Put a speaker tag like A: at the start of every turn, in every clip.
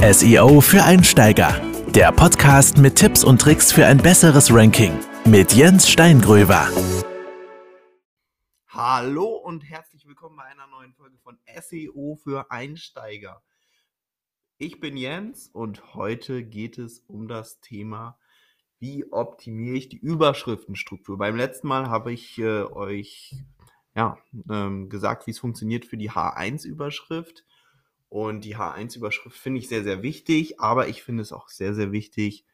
A: SEO für Einsteiger. Der Podcast mit Tipps und Tricks für ein besseres Ranking mit Jens Steingröber.
B: Hallo und herzlich willkommen bei einer neuen Folge von SEO für Einsteiger. Ich bin Jens und heute geht es um das Thema, wie optimiere ich die Überschriftenstruktur. Beim letzten Mal habe ich äh, euch ja, ähm, gesagt, wie es funktioniert für die H1-Überschrift. Und die H1-Überschrift finde ich sehr, sehr wichtig, aber ich finde es auch sehr, sehr wichtig,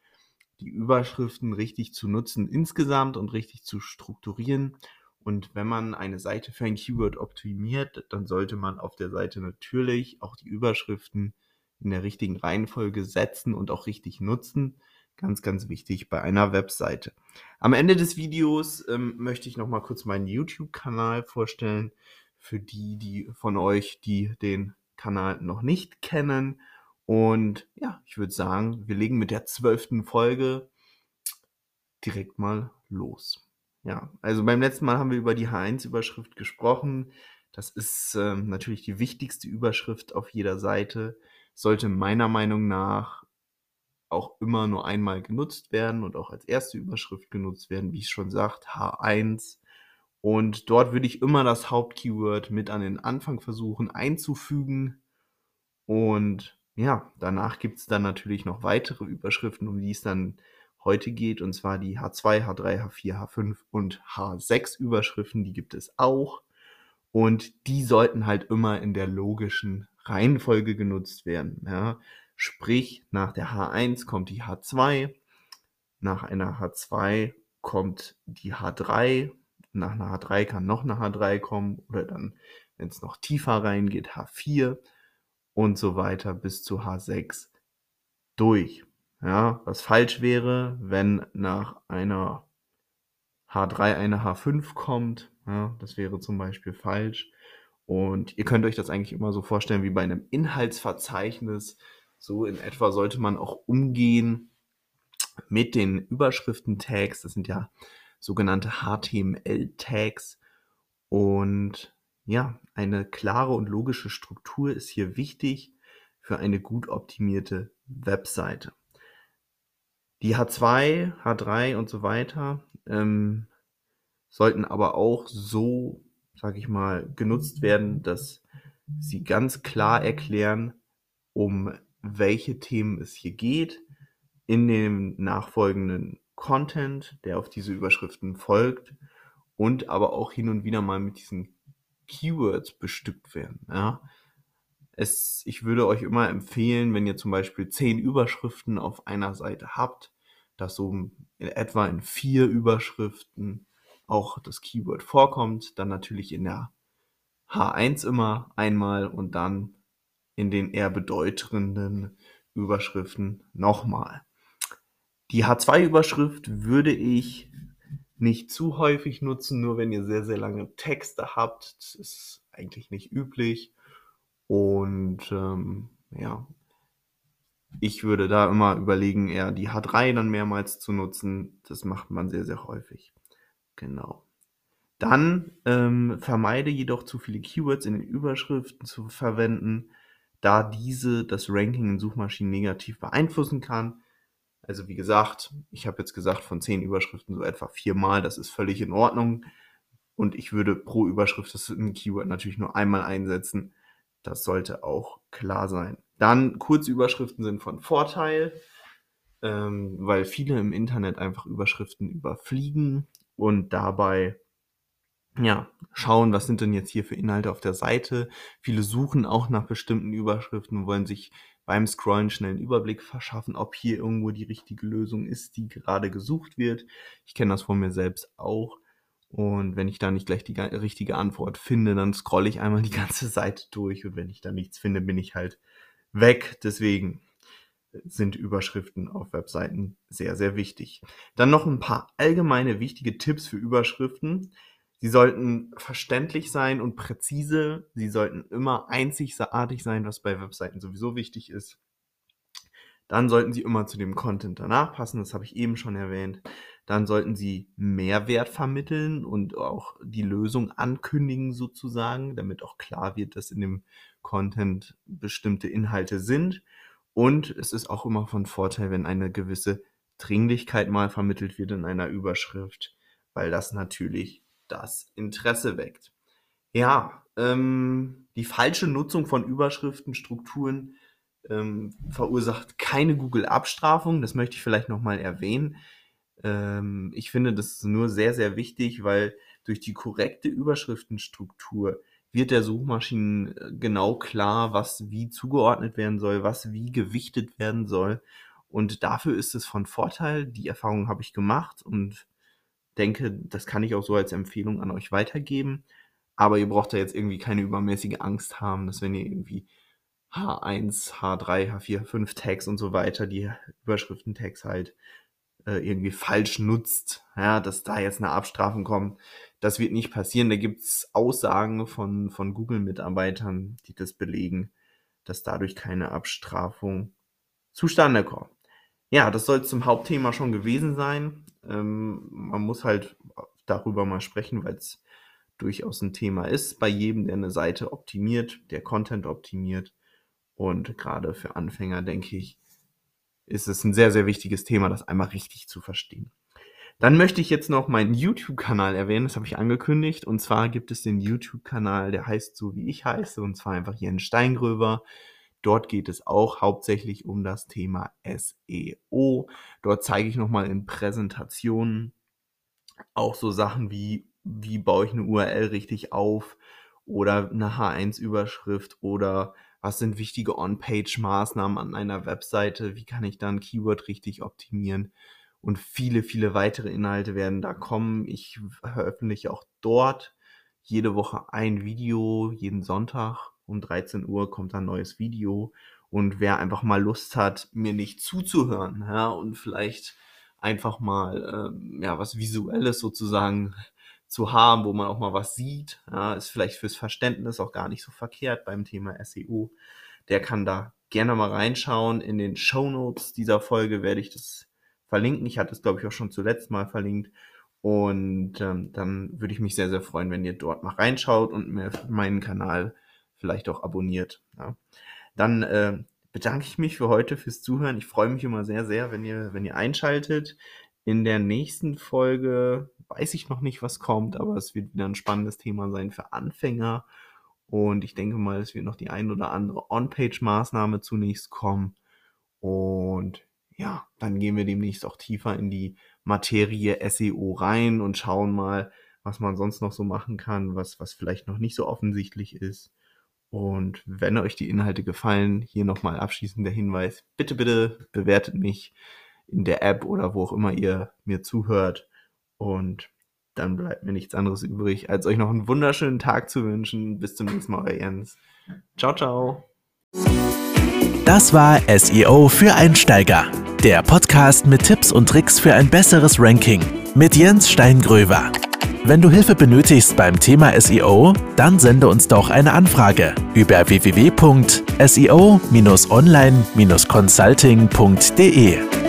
B: die Überschriften richtig zu nutzen insgesamt und richtig zu strukturieren. Und wenn man eine Seite für ein Keyword optimiert, dann sollte man auf der Seite natürlich auch die Überschriften in der richtigen Reihenfolge setzen und auch richtig nutzen. Ganz, ganz wichtig bei einer Webseite. Am Ende des Videos ähm, möchte ich nochmal kurz meinen YouTube-Kanal vorstellen. Für die, die von euch, die den Kanal noch nicht kennen. Und ja, ich würde sagen, wir legen mit der zwölften Folge direkt mal los. Ja, also beim letzten Mal haben wir über die H1-Überschrift gesprochen. Das ist äh, natürlich die wichtigste Überschrift auf jeder Seite. Sollte meiner Meinung nach auch immer nur einmal genutzt werden und auch als erste Überschrift genutzt werden, wie es schon sagt, H1. Und dort würde ich immer das Hauptkeyword mit an den Anfang versuchen einzufügen. Und ja, danach gibt es dann natürlich noch weitere Überschriften, um die es dann heute geht, und zwar die H2, H3, H4, H5 und H6 Überschriften, die gibt es auch. Und die sollten halt immer in der logischen Reihenfolge genutzt werden. Ja? Sprich, nach der H1 kommt die H2, nach einer H2 kommt die H3, nach einer H3 kann noch eine H3 kommen oder dann, wenn es noch tiefer reingeht, H4 und so weiter bis zu H6 durch. Ja, was falsch wäre, wenn nach einer H3 eine H5 kommt. Ja, das wäre zum Beispiel falsch. Und ihr könnt euch das eigentlich immer so vorstellen wie bei einem Inhaltsverzeichnis. So in etwa sollte man auch umgehen mit den Überschriften-Tags. Das sind ja sogenannte HTML-Tags. Und ja, eine klare und logische Struktur ist hier wichtig für eine gut optimierte Webseite. Die H2, H3 und so weiter ähm, sollten aber auch so, sage ich mal, genutzt werden, dass sie ganz klar erklären, um welche Themen es hier geht in dem nachfolgenden Content, der auf diese Überschriften folgt und aber auch hin und wieder mal mit diesen Keywords bestückt werden. Ja. Es, ich würde euch immer empfehlen, wenn ihr zum Beispiel zehn Überschriften auf einer Seite habt, dass so in etwa in vier Überschriften auch das Keyword vorkommt, dann natürlich in der H1 immer einmal und dann in den eher bedeutenden Überschriften nochmal. Die H2-Überschrift würde ich nicht zu häufig nutzen, nur wenn ihr sehr, sehr lange Texte habt. Das ist eigentlich nicht üblich. Und ähm, ja, ich würde da immer überlegen, eher die H3 dann mehrmals zu nutzen. Das macht man sehr, sehr häufig. Genau. Dann ähm, vermeide jedoch zu viele Keywords in den Überschriften zu verwenden, da diese das Ranking in Suchmaschinen negativ beeinflussen kann. Also wie gesagt, ich habe jetzt gesagt, von zehn Überschriften so etwa viermal, das ist völlig in Ordnung. Und ich würde pro Überschrift das ein Keyword natürlich nur einmal einsetzen. Das sollte auch klar sein. Dann Kurzüberschriften sind von Vorteil, ähm, weil viele im Internet einfach Überschriften überfliegen und dabei ja, schauen, was sind denn jetzt hier für Inhalte auf der Seite. Viele suchen auch nach bestimmten Überschriften, wollen sich beim Scrollen schnell einen Überblick verschaffen, ob hier irgendwo die richtige Lösung ist, die gerade gesucht wird. Ich kenne das von mir selbst auch. Und wenn ich da nicht gleich die richtige Antwort finde, dann scrolle ich einmal die ganze Seite durch und wenn ich da nichts finde, bin ich halt weg. Deswegen sind Überschriften auf Webseiten sehr, sehr wichtig. Dann noch ein paar allgemeine wichtige Tipps für Überschriften. Sie sollten verständlich sein und präzise. Sie sollten immer einzigartig sein, was bei Webseiten sowieso wichtig ist. Dann sollten sie immer zu dem Content danach passen, das habe ich eben schon erwähnt. Dann sollten sie Mehrwert vermitteln und auch die Lösung ankündigen sozusagen, damit auch klar wird, dass in dem Content bestimmte Inhalte sind. Und es ist auch immer von Vorteil, wenn eine gewisse Dringlichkeit mal vermittelt wird in einer Überschrift, weil das natürlich das Interesse weckt. Ja, ähm, die falsche Nutzung von Überschriftenstrukturen ähm, verursacht keine Google-Abstrafung. Das möchte ich vielleicht nochmal erwähnen. Ähm, ich finde das nur sehr, sehr wichtig, weil durch die korrekte Überschriftenstruktur wird der Suchmaschinen äh, genau klar, was wie zugeordnet werden soll, was wie gewichtet werden soll. Und dafür ist es von Vorteil. Die Erfahrung habe ich gemacht und denke, das kann ich auch so als Empfehlung an euch weitergeben. Aber ihr braucht da jetzt irgendwie keine übermäßige Angst haben, dass wenn ihr irgendwie H1, H3, H4, H5 Tags und so weiter, die Überschriften-Tags halt äh, irgendwie falsch nutzt, ja, dass da jetzt eine Abstrafung kommt. Das wird nicht passieren. Da gibt's Aussagen von, von Google-Mitarbeitern, die das belegen, dass dadurch keine Abstrafung zustande kommt. Ja, das soll zum Hauptthema schon gewesen sein. Ähm, man muss halt darüber mal sprechen, weil es durchaus ein Thema ist bei jedem, der eine Seite optimiert, der Content optimiert. Und gerade für Anfänger, denke ich, ist es ein sehr, sehr wichtiges Thema, das einmal richtig zu verstehen. Dann möchte ich jetzt noch meinen YouTube-Kanal erwähnen, das habe ich angekündigt. Und zwar gibt es den YouTube-Kanal, der heißt so, wie ich heiße, und zwar einfach Jens Steingröber. Dort geht es auch hauptsächlich um das Thema SEO. Dort zeige ich nochmal in Präsentationen auch so Sachen wie, wie baue ich eine URL richtig auf oder eine H1-Überschrift oder was sind wichtige On-Page-Maßnahmen an einer Webseite, wie kann ich da ein Keyword richtig optimieren und viele, viele weitere Inhalte werden da kommen. Ich veröffentliche auch dort jede Woche ein Video, jeden Sonntag um 13 Uhr kommt ein neues Video und wer einfach mal Lust hat, mir nicht zuzuhören ja, und vielleicht einfach mal ähm, ja was Visuelles sozusagen zu haben, wo man auch mal was sieht. Ja, ist vielleicht fürs Verständnis auch gar nicht so verkehrt beim Thema SEO. Der kann da gerne mal reinschauen. In den Show Notes dieser Folge werde ich das verlinken. Ich hatte es, glaube ich, auch schon zuletzt mal verlinkt. Und ähm, dann würde ich mich sehr, sehr freuen, wenn ihr dort mal reinschaut und mir meinen Kanal vielleicht auch abonniert. Ja. Dann äh, bedanke ich mich für heute fürs Zuhören. Ich freue mich immer sehr, sehr, wenn ihr, wenn ihr einschaltet. In der nächsten Folge weiß ich noch nicht, was kommt, aber es wird wieder ein spannendes Thema sein für Anfänger. Und ich denke mal, es wird noch die ein oder andere On-Page-Maßnahme zunächst kommen. Und ja, dann gehen wir demnächst auch tiefer in die Materie SEO rein und schauen mal, was man sonst noch so machen kann, was, was vielleicht noch nicht so offensichtlich ist. Und wenn euch die Inhalte gefallen, hier nochmal abschließend der Hinweis, bitte, bitte bewertet mich in der App oder wo auch immer ihr mir zuhört. Und dann bleibt mir nichts anderes übrig, als euch noch einen wunderschönen Tag zu wünschen. Bis zum nächsten Mal, euer Jens. Ciao, ciao.
A: Das war SEO für Einsteiger. Der Podcast mit Tipps und Tricks für ein besseres Ranking mit Jens Steingröver. Wenn du Hilfe benötigst beim Thema SEO, dann sende uns doch eine Anfrage über www.seo-online-consulting.de.